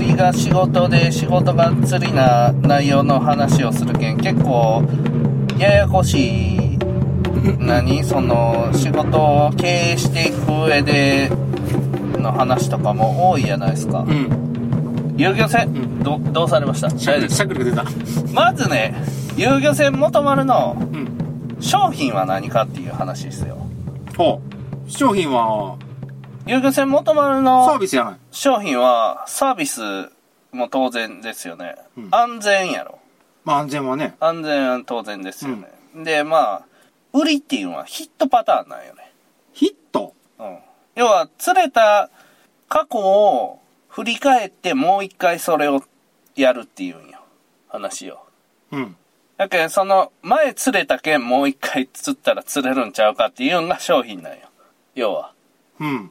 釣りが仕事で仕事が釣りな内容の話をするけん、結構、ややこしい、何？その、仕事を経営していく上での話とかも多いじゃないですか。うん。遊漁船、んど、どうされました？しゃくしゃくりが出た。まずね、遊漁船元丸のうん。商品は何かっていう話ですよ。ほう。商品は、遊漁船元丸サーのビスじゃない。商品はサービスも当然ですよね。うん安全やろ。まあ安全はね。安全は当然ですよね。で、まあ、売りっていうのはヒットパターンなんよね。ヒット？うん。要は、釣れた過去を振り返ってもう一回それをやるっていうんよ。話を。うん。だけど、その、前釣れたけんもう一回釣ったら釣れるんちゃうかっていうのが商品なんよ。要は。うん。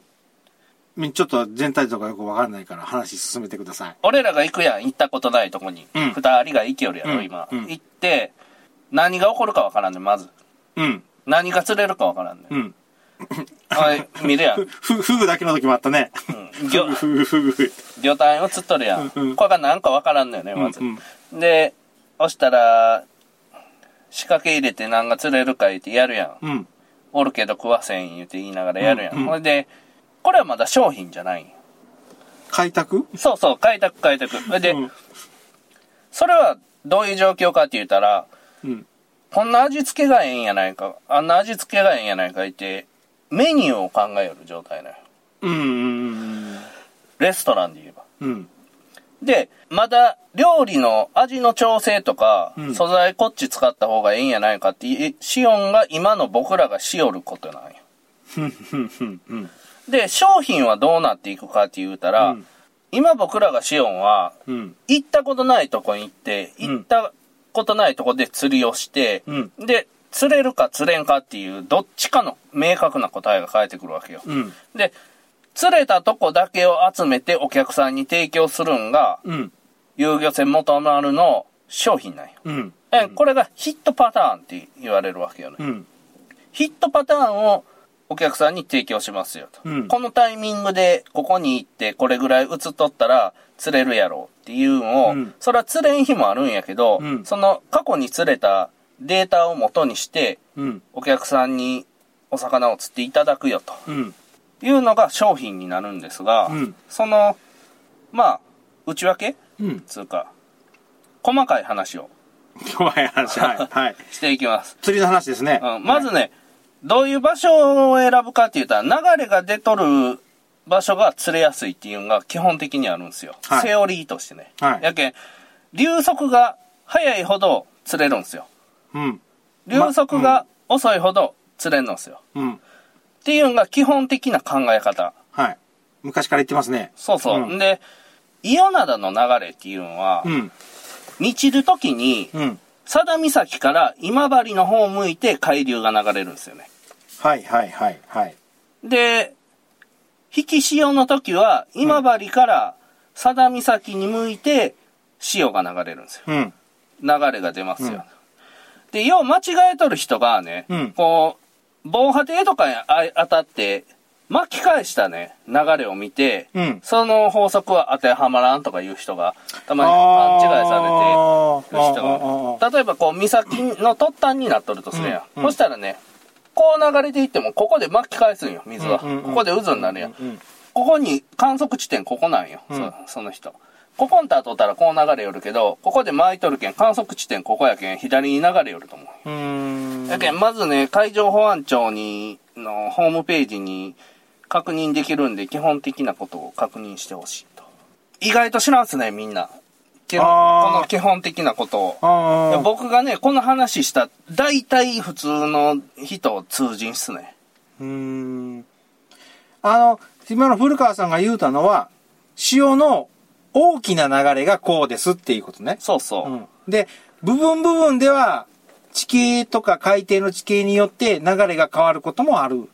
みちょっと全体とかよくわかんないから話進めてください。俺らが行くやん、行ったことないとこに。うん二人が行きよるやろ、うん今。うん行って、何が起こるかわからんねん、まず。うん。何が釣れるかわからんねん。うん。おい、見るやん。ふ、ふぐだけの時もあったね。うん。魚、ふぐ、ふぐ。魚体を釣っとるやん。うんうんこれが何かわからんのよね、まず。うんで、押したら、仕掛け入れて何が釣れるか言ってやるやん。うん。おるけど食わせん言って言いながらやるやん。うんうんほ、いで、これはまだ商品じゃない開拓？そうそう、開拓開拓。で、うんそれはどういう状況かって言ったら、うん。こんな味付けがええんやないか、あんな味付けがええんやないか言って、メニューを考える状態なのよ。うん。うん。レストランで言えば。うん。で、まだ料理の味の調整とか、うん素材こっち使った方がええんやないかってい、シオンが今の僕らがしよることなんよ。で、商品はどうなっていくかって言うたら、うん今僕らがシオンは、うん。行ったことないとこに行って、うん行ったことないとこで釣りをして、うんで、釣れるか釣れんかっていう、どっちかの明確な答えが返ってくるわけよ。うん。で、釣れたとこだけを集めてお客さんに提供するんが、うん。遊漁船元丸の商品なんよ。うん。えこれがヒットパターンって言われるわけよね。うん。ヒットパターンをお客さんに提供しますよと。うんこのタイミングでここに行ってこれぐらい映っとったら釣れるやろうっていうのを、うんそれは釣れん日もあるんやけど、うんその過去に釣れたデータを元にしてうん。お客さんにお魚を釣っていただくよとうん。いうのが商品になるんですが、うんその、まあ、内訳？うん。つうか、細かい話を 怖い話。はい。はい。していきます。釣りの話ですね。うん、まずね、どういう場所を選ぶかって言ったら、流れが出とる場所が釣れやすいっていうのが基本的にあるんですよ。はいセオリーとしてね。はいやけん、流速が速いほど釣れるんですよ。うん。流速が遅いほど釣れるんですよ。うん。っていうのが基本的な考え方。はい。昔から言ってますね。そうそう。うんで、伊予灘の流れっていうのは、うん。満ちる時に、うん。佐田岬から今治の方を向いて海流が流れるんですよね。はいはいはいはい。で、引き潮の時は、今治から佐田岬に向いて潮が流れるんですよ。うん。流れが出ますよ。で、よう間違えとる人がね、うんこう、防波堤とかにあ当たって、巻き返したね、流れを見て、うんその法則は当てはまらんとかいう人が、たまに勘違いされてる人が、例えばこう、岬の突端になっとるとするやん。うんうんそしたらね、こう流れていっても、ここで巻き返すんよ、水は。ここで渦になるやん。うんここに観測地点ここなんよ、うんそその人。ここんと後ったらこう流れよるけど、ここで巻いとるけん、観測地点ここやけん、左に流れよると思う。う。やけん、まずね、海上保安庁に、のホームページに確認できるんで、基本的なことを確認してほしいと。意外と知らんすね、みんな。基本この基本的なことを。僕がね、この話した、大体普通の人を通じんっすね。うーん。あの、今の古川さんが言うたのは、潮の大きな流れがこうですっていうことね。そうそう。うん。で、部分部分では、地形とか海底の地形によって流れが変わることもある。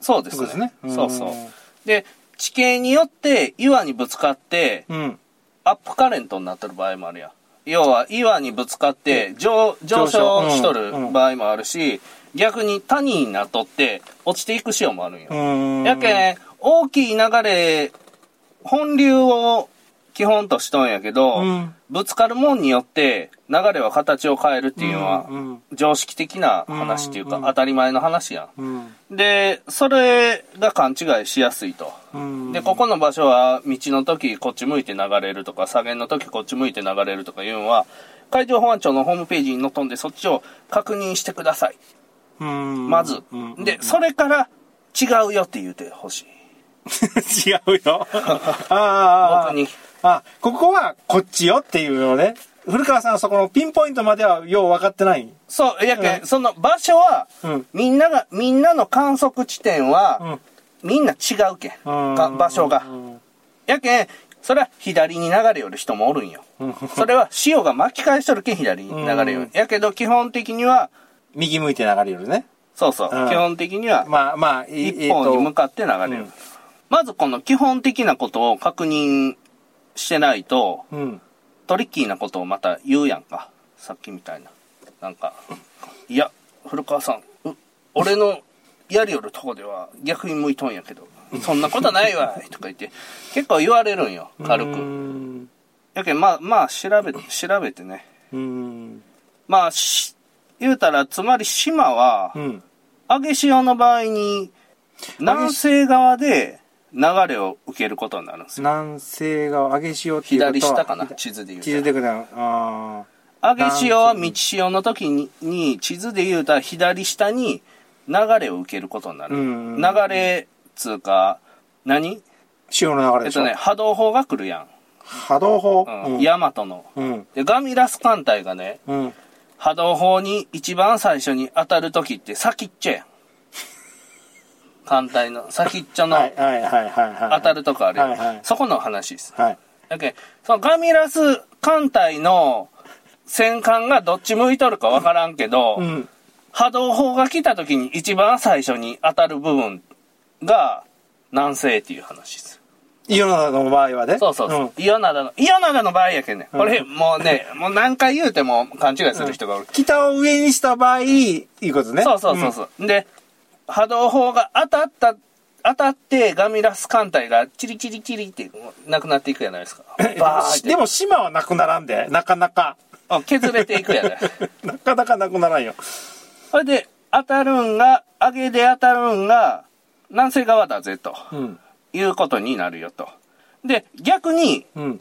そうですねそうそううん。で、地形によって岩にぶつかって、うん。アップカレントになってる場合もあるやん。要は岩にぶつかって上上昇しとる場合もあるし、逆に谷になっとって落ちていく潮もあるんよ。やけん、大きい流れ、本流を基本としとんやけど、うんぶつかるもんによって流れは形を変えるっていうのは、常識的な話っていうか、当たり前の話やうんん。で、それが勘違いしやすいと。うんで、ここの場所は道の時こっち向いて流れるとか、左舷の時こっち向いて流れるとかいうのは、海上保安庁のホームページに載っとんで、そっちを確認してください。うんまずうん。で、それから違うよって言うてほしい。違うよ。ああ僕に。あ、ここはこっちよっていうのね。古川さんはそこのピンポイントまではよう分かってない。そう、やけん、うんその場所は、うん。みんなが、みんなの観測地点は、うん。みんな違うけん。う場所がう。んやけん、それは左に流れよる人もおるんよ。うんそれは潮が巻き返しとるけん左に流れようんる。やけど基本的には、右向いて流れるね。そうそう、うん基本的にはまあまあ、い一方に向かって流れる。うんまずこの基本的なことを確認してないと、うん。トリッキーなことをまた言うやんか。さっきみたいな。なんか、いや、古川さん、う俺のやりよるとこでは逆に向いとんやけど、そんなことないわい とか言って、結構言われるんよ、軽うく。ん。やけん、まあ、まあ、調べて、調べてね。うん。まあ、し言うたら、つまり島はう、ん。上げ潮の場合に、南西側で流れを受けることになるんですよ。南西側、上げ潮っていうことは左下かな、地図で言う地図でくだあ上げ潮は道潮の時にに地図で言うたら左下に流れを受けることになる。うん流れ、つうか、何？潮の流れでしょ。えっとね、波動砲が来るやん。波動砲？うん。ヤマトの。うん。で、ガミラス艦隊がね、うん。波動砲に一番最初に当たる時って先っちょやん。艦隊の先っちょの。当たるとこあるやん。はいはいそこの話です。はい。だけどそのガミラス艦隊の戦艦がどっち向いとるかわからんけど、うん。波動砲が来た時に一番最初に当たる部分が南西っていう話です。イオナの場合はね。そうそうそう。イオナダの、イオナダの場合やけんね。これ、もうね、もう何回言うても勘違いする人がおる。北を上にした場合、いいことね。そうそうそうそう。で、波動砲が当たった、当たってガミラス艦隊がチリチリチリってなくなっていくじゃないですか。でも島はなくならんで、なかなか。あ削れていくやない。なかなかなくならんよ。それで、当たるんが、上げで当たるんが、南西側だぜ、とうん。いうことになるよと。で、逆に、うん。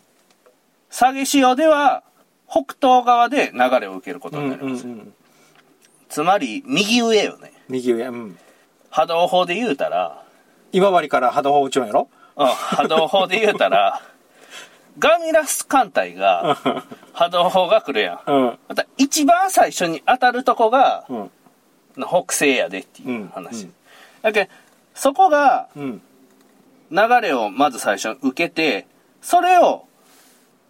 下げ潮では、北東側で流れを受けることうんになります。うん。つまり、右上よね。右上。うん。波動砲で言うたら、今治から波動砲打ちょんやろ？うん、波動砲で言うたら、ガミラス艦隊が、波動砲が来るやん。うん。また、一番最初に当たるとこが、うん。北西やでっていう話。うんうんだけどそこが、うん。流れをまず最初に受けて、それを、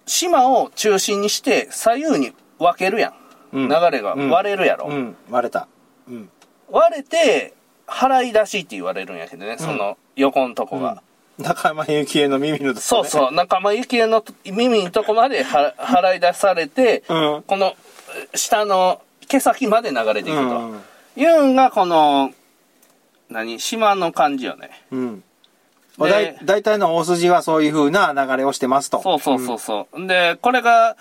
島を中心にして左右に分けるやん。うん流れが割れるやろ。うん。割れた。うん。割れて、払い出しって言われるんやけどね、その横のとこが。中山由紀恵の耳のとこねそうそう、仲間由紀恵の耳のとこまでは払い出されて、うん。このえ下の毛先まで流れていくと。うん。いうんがこの、何島の感じよね。うん。でだい大体の大筋はそういう風な流れをしてますと。そうそうそうそう。で、これが、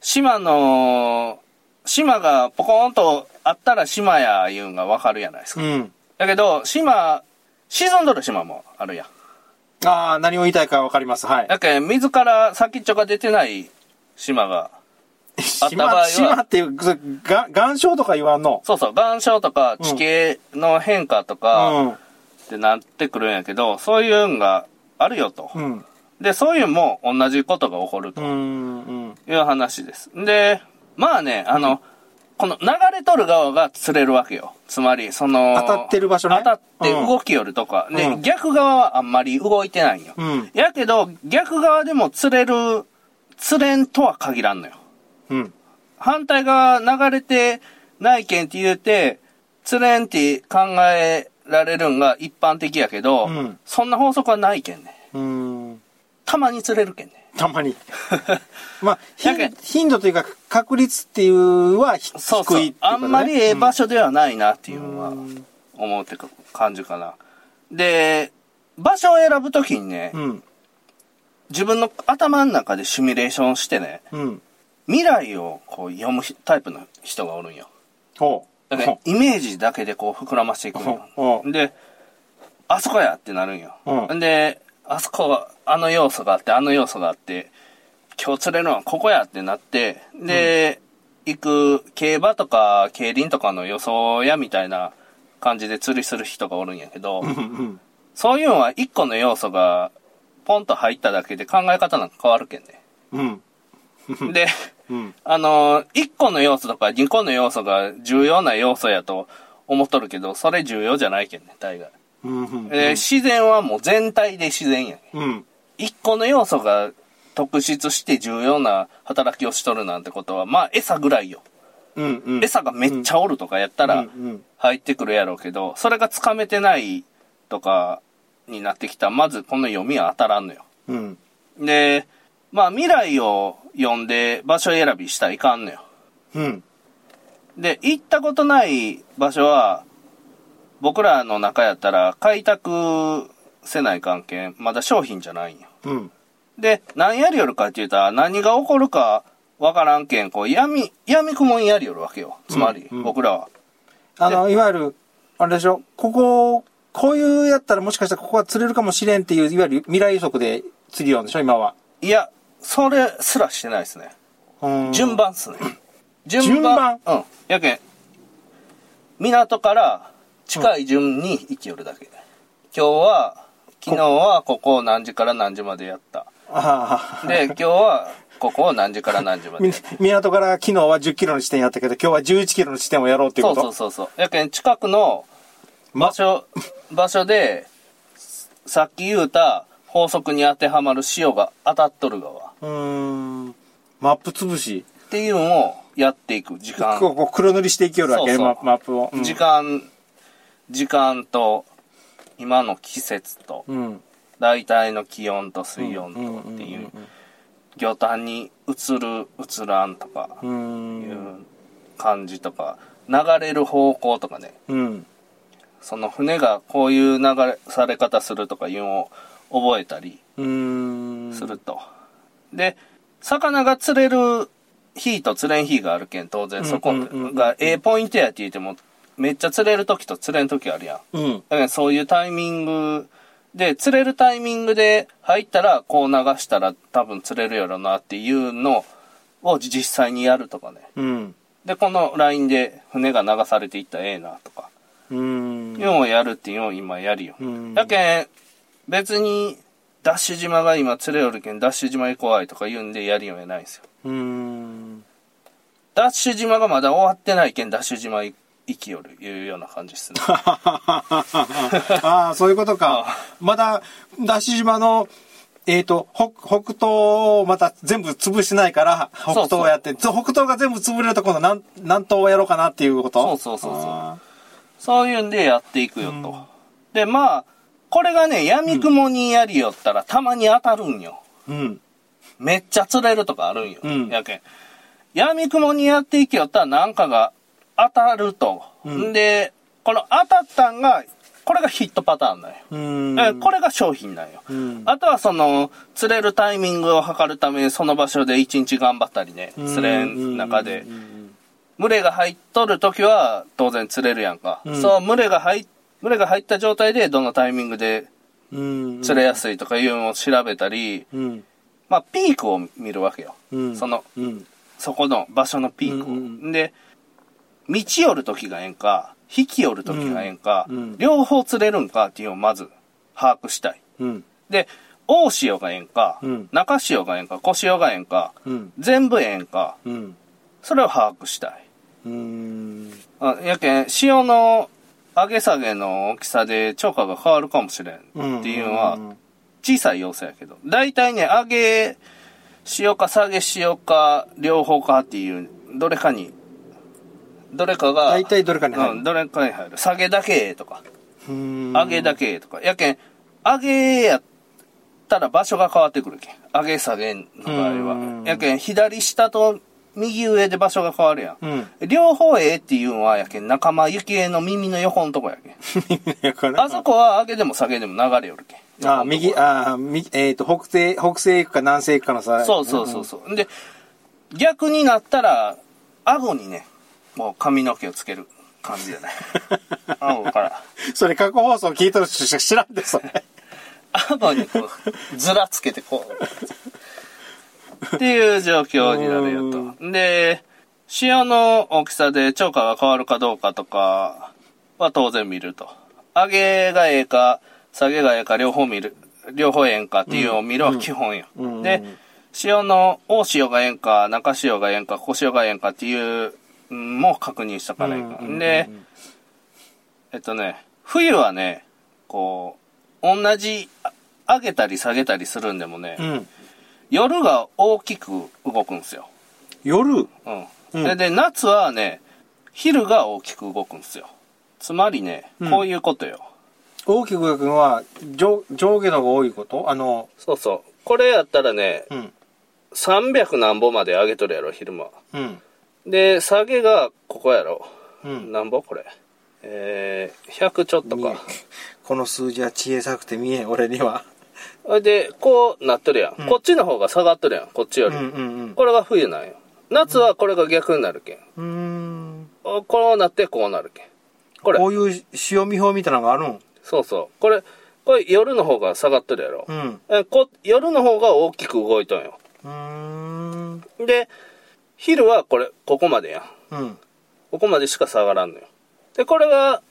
島の、島がポコーンとあったら島やいうんがわかるやないですか。うん。だけど、島、沈んどる島もあるやん。ああ、何を言いたいかわかります。はい。だけど水から先っちょが出てない島が、あった場合は島、島っていう、岩礁とか言わんの？そうそう、岩礁とか地形の変化とかうん。ってなってくるんやけど、そういうのがあるよと。うん。で、そういうのも同じことが起こるとうん。うん。いう話です。で、まあね、あの、この流れとる側が釣れるわけよ。つまり、その、当たってる場所ね当たって動きよるとか。で、うん逆側はあんまり動いてないんよ。うん。やけど、逆側でも釣れる、釣れんとは限らんのよ。うん。反対側流れてないけんって言うて、釣れんって考えられるんが一般的やけど、うんそんな法則はないけんね。うん。たまに釣れるけんね。たまに。まあ、頻頻度というか確率っていうはひそうそう低いっていうことねあんまりええ場所ではないなっていうのはうん思うってか感じかな。で、場所を選ぶときにね、うん。自分の頭の中でシミュレーションしてね、うん。未来をこう読むタイプの人がおるんよ。ほう。だから、イメージだけでこう膨らましていくんよ。で、あそこやってなるんよ。うんで、あそこは、あの要素があって、あの要素があって、今日釣れるのはここやってなって、で、行く競馬とか競輪とかの予想やみたいな感じで釣りする人がおるんやけど、うんうん。そういうのは一個の要素がポンと入っただけで考え方なんか変わるけんね。うん。で、うん。あの、一個の要素とか二個の要素が重要な要素やと思っとるけど、それ重要じゃないけんね、大概。うん。うん。えー自然はもう全体で自然やねうん。一個の要素が特質して重要な働きをしとるなんてことは、まあ餌ぐらいよ。うん。うん。餌がめっちゃおるとかやったらうんうん入ってくるやろうけど、それがつかめてないとかになってきたら、まずこの読みは当たらんのよ。うん。で、まあ未来を読んで場所選びしたらいかんのよ。うん。で、行ったことない場所は、僕らの中やったら開拓せない関係、まだ商品じゃないんよ。うん。で、何やりよるかって言ったら、何が起こるかわからんけん、こう、闇、闇雲にやりよるわけよ。つまり、うんうん僕らは。あの、いわゆる、あれでしょ、ここ、こういうやったらもしかしたらここは釣れるかもしれんっていう、いわゆる未来予測で釣りようんでしょ、今は。いや、それすらしてないですね。うん順。番っすね。順番？うん。やけん、港から近い順に行きよるだけ。今日は、昨日はここを何時から何時までやった。で、今日はここを何時から何時まで。港から昨日は10キロの地点やったけど、今日は11キロの地点をやろうっていうそうこと？そうそうそう。やけん、近くの場所、場所で、さっき言うた法則に当てはまる潮が当たっとる側うーん。マップ潰し。っていうのをやっていく時間。こう黒塗りしていきよるわけ？マップを。うん時間、時間と、今の季節と、うん。大体の気温と水温とっていう、魚探に映る、映らんとかう、ん。いううん感じとか、流れる方向とかね、うん。その船がこういう流れされ方するとかいうのを覚えたりうん。すると。で、魚が釣れる日と釣れん日があるけん、当然そこが A ポイントやって言っても、めっちゃ釣れる時と釣れん時あるやん。うん。だからそういうタイミングで、釣れるタイミングで入ったら、こう流したら多分釣れるやろなっていうのを実際にやるとかね。うん。で、このラインで船が流されていったらええなとか。うん。いうのをやるっていうのを今やるよ。うんやけん、別に、ダッシュ島が今釣れよるけん、ダッシュ島行こういとか言うんでやるようやないんですよ。うん。ダッシュ島がまだ終わってないけん、ダッシュ島行きよる、いうような感じですね。ああ、そういうことか。まだ、ダッシュ島の、えっ、と、北、北東をまた全部潰してないから、北東をやって、北東が全部潰れると今度南、南東をやろうかなっていうこと？そうそうそうそうあそういうんでやっていくよと。で、まあ、これがね、闇雲にやりよったらたまに当たるんよ。ーうん。めっちゃ釣れるとかあるんよ。うんやけん。闇雲にやっていきよったらなんかが当たると。うんん、で、この当たったんが、これがヒットパターンなんよ。これが商品なんよ。うんあとはその、釣れるタイミングを測るためにその場所で一日頑張ったりね、釣れん中でう。ん群れが入っとる時は当然釣れるやんか。うんそう、群れが入っ、群れが入った状態でどのタイミングでうん。釣れやすいとかいうのを調べたり、うん。まあピークを見るわけよ。うん。その、うん。そこの場所のピークを。で、道寄る時がええんか、引き寄る時がええんか、うんうん両方釣れるんかっていうのをまず把握したい。うん。で、大潮がええんか、うん中潮がええんか、小潮がええんか、うん。全部ええんか、うん。それを把握したい。うん。あやけん、潮の上げ下げの大きさで超過が変わるかもしれんっていうのは小さい要素やけど、大体ね、上げ潮か下げ潮か両方かっていう、どれかに、どれかが、大体どれかに入るうん、どれかに入る。下げだけとか、うん。上げだけとか。やけん、上げやったら場所が変わってくるけん。上げ下げの場合うんは。やけん、左下と右上で場所が変わるやん。うん。両方ええっていうのは、やけん、仲間由紀恵の耳の横のとこやけん。あそこは上げでも下げでも流れよるけん。ああ、右、ああ、右、えっ、と、北西、北西行くか南西行くかのさ。そうそうそうそう。で、逆になったら、顎にね、もう髪の毛をつける感じだね。顎から。それ過去放送聞いとる人しか知らんで、それ。顎にこう、ずらつけてこう。っていう状況になるよと。で、潮の大きさで超過が変わるかどうかとかは当然見ると。上げがええか、下げがええか、両方見る、両方ええんかっていうのを見るは基本よ。うんで、潮の大潮がええんか、中潮がええんか、小潮がええんかっていうのも確認しとかないか。うんで、えっとね、冬はね、こう、同じ、あ上げたり下げたりするんでもね、うん。夜が大きく動くんですよ。夜？うん。うんでで、夏はね、昼が大きく動くんですよ。つまりね、うんこういうことよ。大きく動くのは上上下のが多いこと？あの、そうそう。これやったらね、うん。300何歩まで上げとるやろ、昼間。うん。で、下げがここやろ。うん。何歩これ。えー、100ちょっとか。この数字は小さくて見えん、俺には。で、こうなっとるやん。うんこっちの方が下がっとるやん、こっちより。うんうんこれが冬なんよ。夏はこれが逆になるけん。うん。こうなってこうなるけん。これこ、ういう潮見表みたいなのがあるん？そうそう。これ、これ夜の方が下がっとるやろ。うん。えこ夜の方が大きく動いとんよ。うーん。で、昼はこれ、ここまでやん。うん。ここまでしか下がらんのよ。で、これが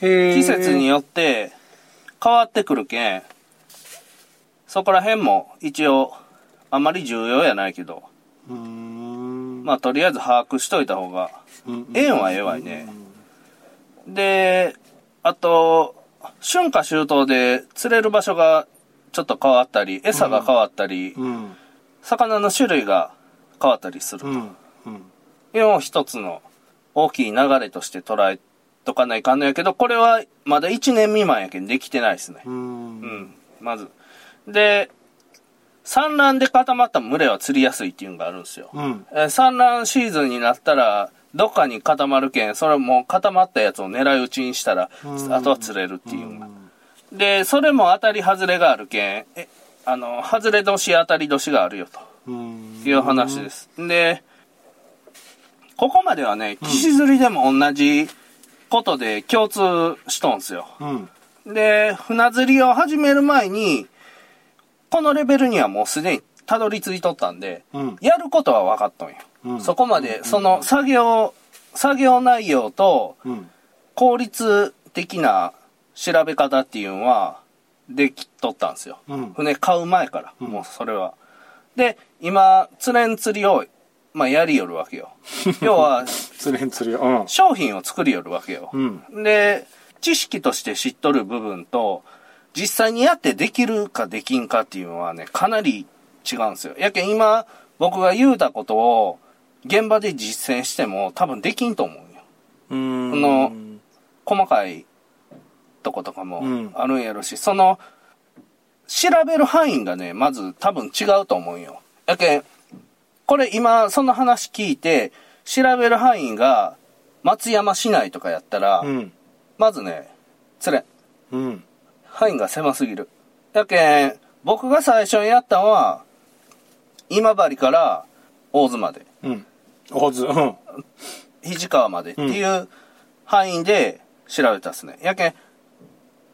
へ季節によって変わってくるけん、そこら辺も一応、あまり重要やないけど、うーん。まあとりあえず把握しといた方が、うん、ええんはええわいね。で、あと、春夏秋冬で釣れる場所がちょっと変わったり、餌が変わったり、うん。魚の種類が変わったりするとうん。うん。いうのを一つの大きい流れとして捉えとかないかんのやけど、これはまだ1年未満やけんできてないですね。う。うんん、まず。で、産卵で固まった群れは釣りやすいっていうのがあるんですよ。うん。えー産卵シーズンになったら、どっかに固まるけん、それもう固まったやつを狙い撃ちにしたら、うんあとは釣れるっていうのが。で、それも当たり外れがあるけん、え、あの、外れ年当たり年があるよと。うん。いう話です。で、ここまではね、岸釣りでも同じことで共通しとんすよ。うん。で、船釣りを始める前に、このレベルにはもうすでにたどり着いとったんで、うん。やることは分かっとんよ。うんそこまで、その作業、作業内容とうん。効率的な調べ方っていうのはできとったんですよ。うん。船買う前から、うんもうそれは。で、今、釣れん釣りを、まあ、やりよるわけよ。要は、釣れん釣りよ。商品を作りよるわけよ。うん。で、知識として知っとる部分と、実際にやってできるかできんかっていうのはね、かなり違うんですよ。やけん今、僕が言うたことを、現場で実践しても多分できんと思うよ。うん。この細かいとことかもうんあるんやろし、その、調べる範囲がね、まず多分違うと思うよ。やけん、これ今、その話聞いて、調べる範囲が松山市内とかやったら、うん。まずね、釣れん。うん。範囲が狭すぎる。やけん、僕が最初にやったのは、今治から大津まで、うん。大津。うん。肘川までっていう範囲で調べたっすね。やけん、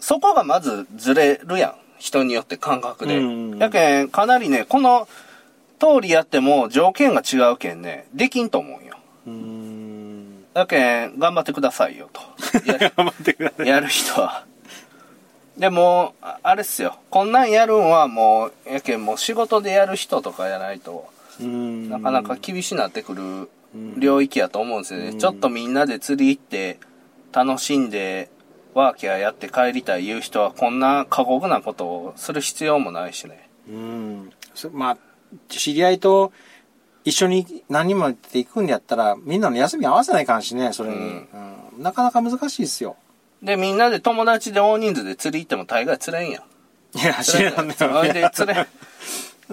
そこがまずずれるやん。人によって感覚で。うんやけん、かなりね、この通りやっても条件が違うけんね、できんと思うよ。うん。やけん、頑張ってくださいよと。やる 頑張ってください。やる人は。でも、ああれっすよ。こんなんやるんはもう、やけんもう仕事でやる人とかやないと、うん。なかなか厳しなってくる領域やと思うんですよね。うんちょっとみんなで釣り行って、楽しんで、ワーキャーやって帰りたい言う人はこんな過酷なことをする必要もないしね。うん。そまあ、知り合いと一緒に何人もって行くんやったら、みんなの休み合わせないかんしね、それに。ううんん。なかなか難しいですよ。で、みんなで友達で大人数で釣り行っても大概釣れんやん。いや、知らんねそれで釣れ、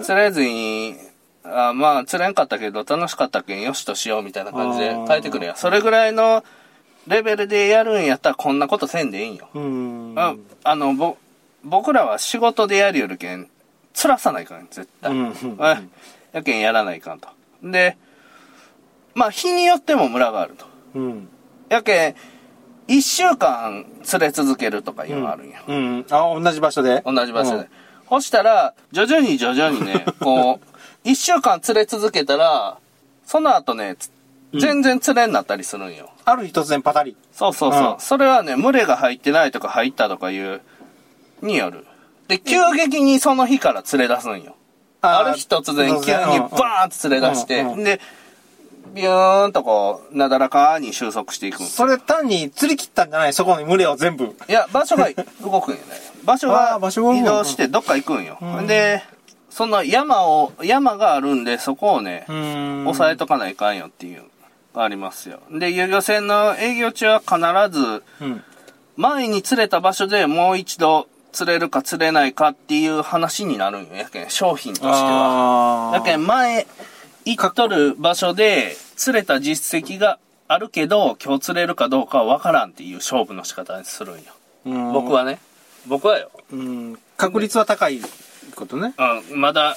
釣れずに、あまあ釣れんかったけど楽しかったけんよしとしようみたいな感じで帰ってくるやん。それぐらいのレベルでやるんやったらこんなことせんでいいんよ。うん。ああの、ぼ、僕らは仕事でやりよるけん、辛さないかん、絶対。うんうんはい やけんやらないかんと。で、まあ日によってもムラがあると。うん。やけん、一週間連れ続けるとかいうのがあるんよ。うん。あ、同じ場所で？同じ場所で。そしたら、徐々に徐々にね、こう、一週間連れ続けたら、その後ね、つ全然連れになったりするんよ。ある日突然パタリ。そうそうそう。うんそれはね、群れが入ってないとか入ったとかいう、による。で、急激にその日から連れ出すんよ。ある日突然急にバーンと連れ出して、で、ビューンとこう、なだらかに収束していくそれ単に釣り切ったんじゃない？そこの群れを全部。いや、場所が 動くんよね。場所あが移動してどっか行くんよ。うんで、その山を、山があるんで、そこをね、ん押さえとかないかんよっていう、がありますよ。で、遊漁船の営業中は必ず、うん。前に釣れた場所でもう一度釣れるか釣れないかっていう話になるんよ。やけん、商品としては。あやけん、前行っとる場所で釣れた実績があるけど、今日釣れるかどうかは分からんっていう勝負の仕方にするんよ。ん僕。はね。僕はよ。うん。確率は高いことね。うん、まだ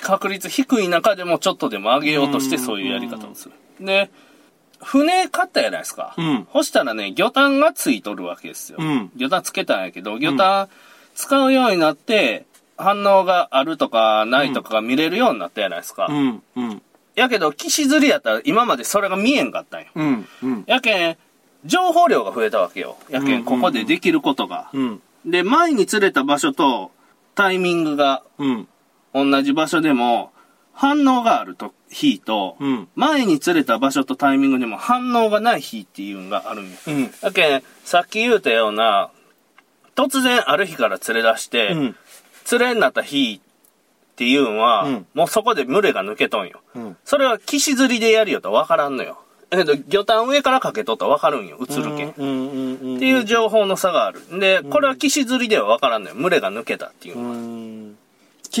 確率低い中でもちょっとでも上げようとしてそういうやり方をする。で、船買ったじゃないですか。うんそしたらね、魚探がついとるわけですよ。うん魚探つけたんやけど、魚探使うようになって、反応があるとかないとかが見れるようになったじゃないですか。うん。うん。やけど、岸釣りやったら今までそれが見えんかったんよ。うん。うん。やけん、情報量が増えたわけよ。やけん、ここでできることが。うん。で、前に釣れた場所とタイミングがうん。同じ場所でも反応があると日と、うん。前に釣れた場所とタイミングでも反応がない日っていうのがあるんよ。うん。だけん、さっき言うたような、突然ある日から釣れ出して、うん。釣れになった日っていうのは、うんもうそこで群れが抜けとんよ。うん。それは岸釣りでやるよとわからんのよ。だけど、魚探上からかけとったらわかるんよ。映るけん。っていう情報の差がある。で、これは岸釣りではわからんのよ。群れが抜けたっていううのは。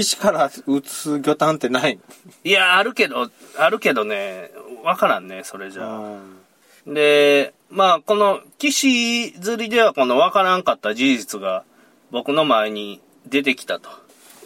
ん。岸から撃つ魚探ってないいや、あるけど、あるけどね、わからんね、それじゃあ。ので、まあ、この、岸釣りではこのわからんかった事実が僕の前に出てきたと。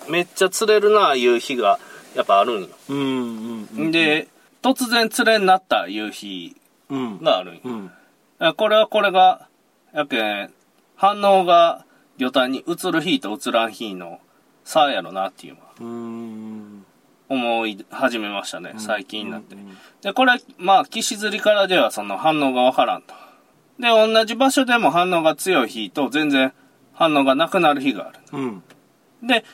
めっちゃ釣れるな、いう日がやっぱあるんよ。うん。うん。で、突然釣れになったいう日うん。があるんよ。うん。あこれはこれが、やけん、反応が魚探に映る日と映らん日の差やろなっていうのはうん。思い始めましたね、最近になって。うんで、これ、まあ、岸釣りからではその反応がわからんと。で、同じ場所でも反応が強い日と全然反応がなくなる日がある。うん。で、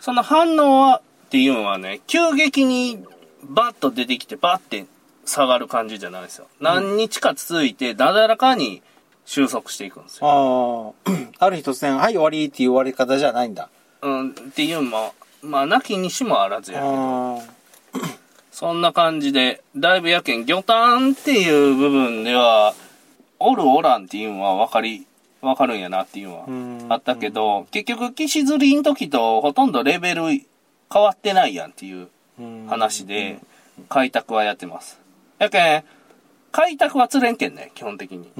その反応はっていうのはね、急激にバッと出てきてバッて下がる感じじゃないですよ。何日か続いて、なだらかに収束していくんですよ。ああ。ある日突然、はい、終わりっていう終わり方じゃないんだ。うん、っていうのも、まあ、なきにしもあらずやけど、あそんな感じで、だいぶやけん、魚探っていう部分では、おるおらんっていうのは分かり、分かるんやなっていうのうんはあったけど、結局、岸釣りの時とほとんどレベル変わってないやんっていうあ。話で、開拓はやってます。やけん、開拓は釣れんけんね、基本的に。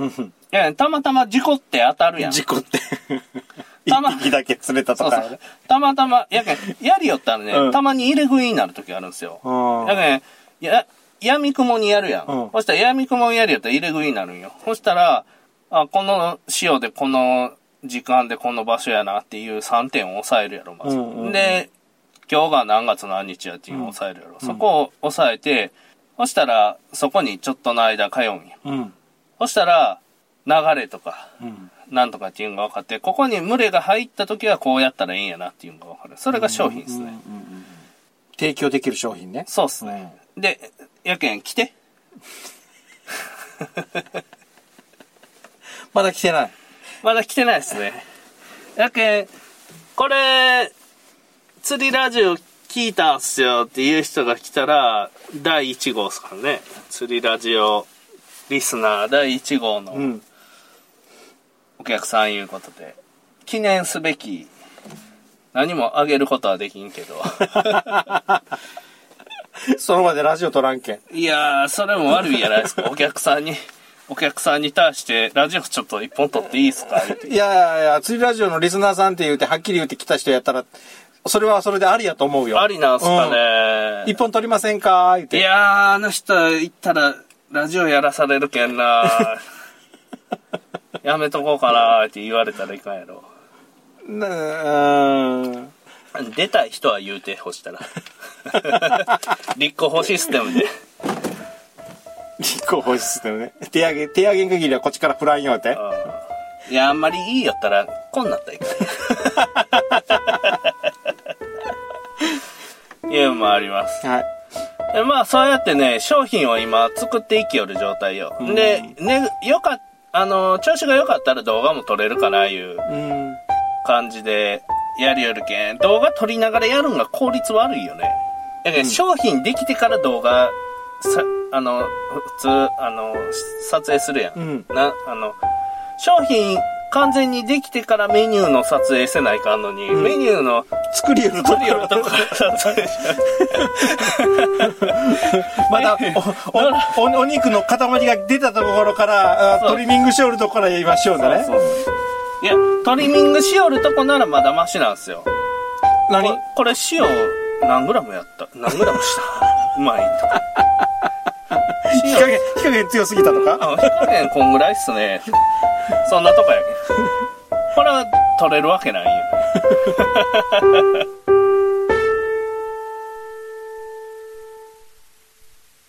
たまたま事故って当たるやん。事故って。たまだけ釣れたとかそうそう。たまたま、やけん、やりよったらね、うんたまに入れ食いになる時あるんですよ。うんだからね、や、闇雲にやるやん。うんそしたら闇雲にやるやったら入れ食いになるんよ。そしたら、あ、この潮でこの時間でこの場所やなっていう3点を抑えるやろ、まず。うんうんうんで、今日が何月何日やっていうのを抑えるやろ。そこを抑えて、そしたら、そこにちょっとの間通うんよ。うん。そしたら、流れとか、うん。なんとかっていうのが分かって、ここに群れが入った時はこうやったらいいんやなっていうのが分かる。それが商品ですね。提供できる商品ね。そうっすね。で、やけん来て。まだ来てない。まだ来てないですね。やけん、これ、釣りラジオ聞いたんすよっていう人が来たら、第1号ですからね。釣りラジオリスナー第1号のうん。お客さんいうことで、記念すべき、何もあげることはできんけど。その場でラジオ撮らんけん。いやー、それも悪いやないですか。お客さんに、お客さんに対して、ラジオちょっと一本撮っていいですか？いやいやいや、釣りラジオのリスナーさんって言うて、はっきり言って来た人やったら、それはそれでありやと思うよ。ありなんすかうんね。一本撮りませんか？言って。いやー、あの人行ったら、ラジオやらされるけんな やめとこうかなって言われたらいかんやろ。なうーん。出たい人は言うてほしたら。立候補システムで。立候補してるね。手上げ、手上げん限りはこっちから振らんよって。いや、あんまりいいよったら、こんなったらいかん。いうのもあります。はい。でまあ、そうやってね、商品を今作っていきよる状態よ。で、ね、よかっあの、調子が良かったら動画も撮れるかな、いううん。感じでやりよるけん、動画撮りながらやるんが効率悪いよね。だけど、商品できてから動画、さ、あの、普通、あの、撮影するやん。うん。な、あの、商品完全にできてからメニューの撮影せないかんのに、メニューの作りよると撮りよるとこから撮影しまたおおおお肉の塊が出たところからトリミングしよるところから言いましょうだね。いや、トリミングしよるとこならまだマシなんですよ。何？これこれ塩何グラムやった？何グラムした？うまい。とか。火加減火加減強すぎたとか？あ、火加減こんぐらいっすね。そんなとこやけん。これは取れるわけないよ。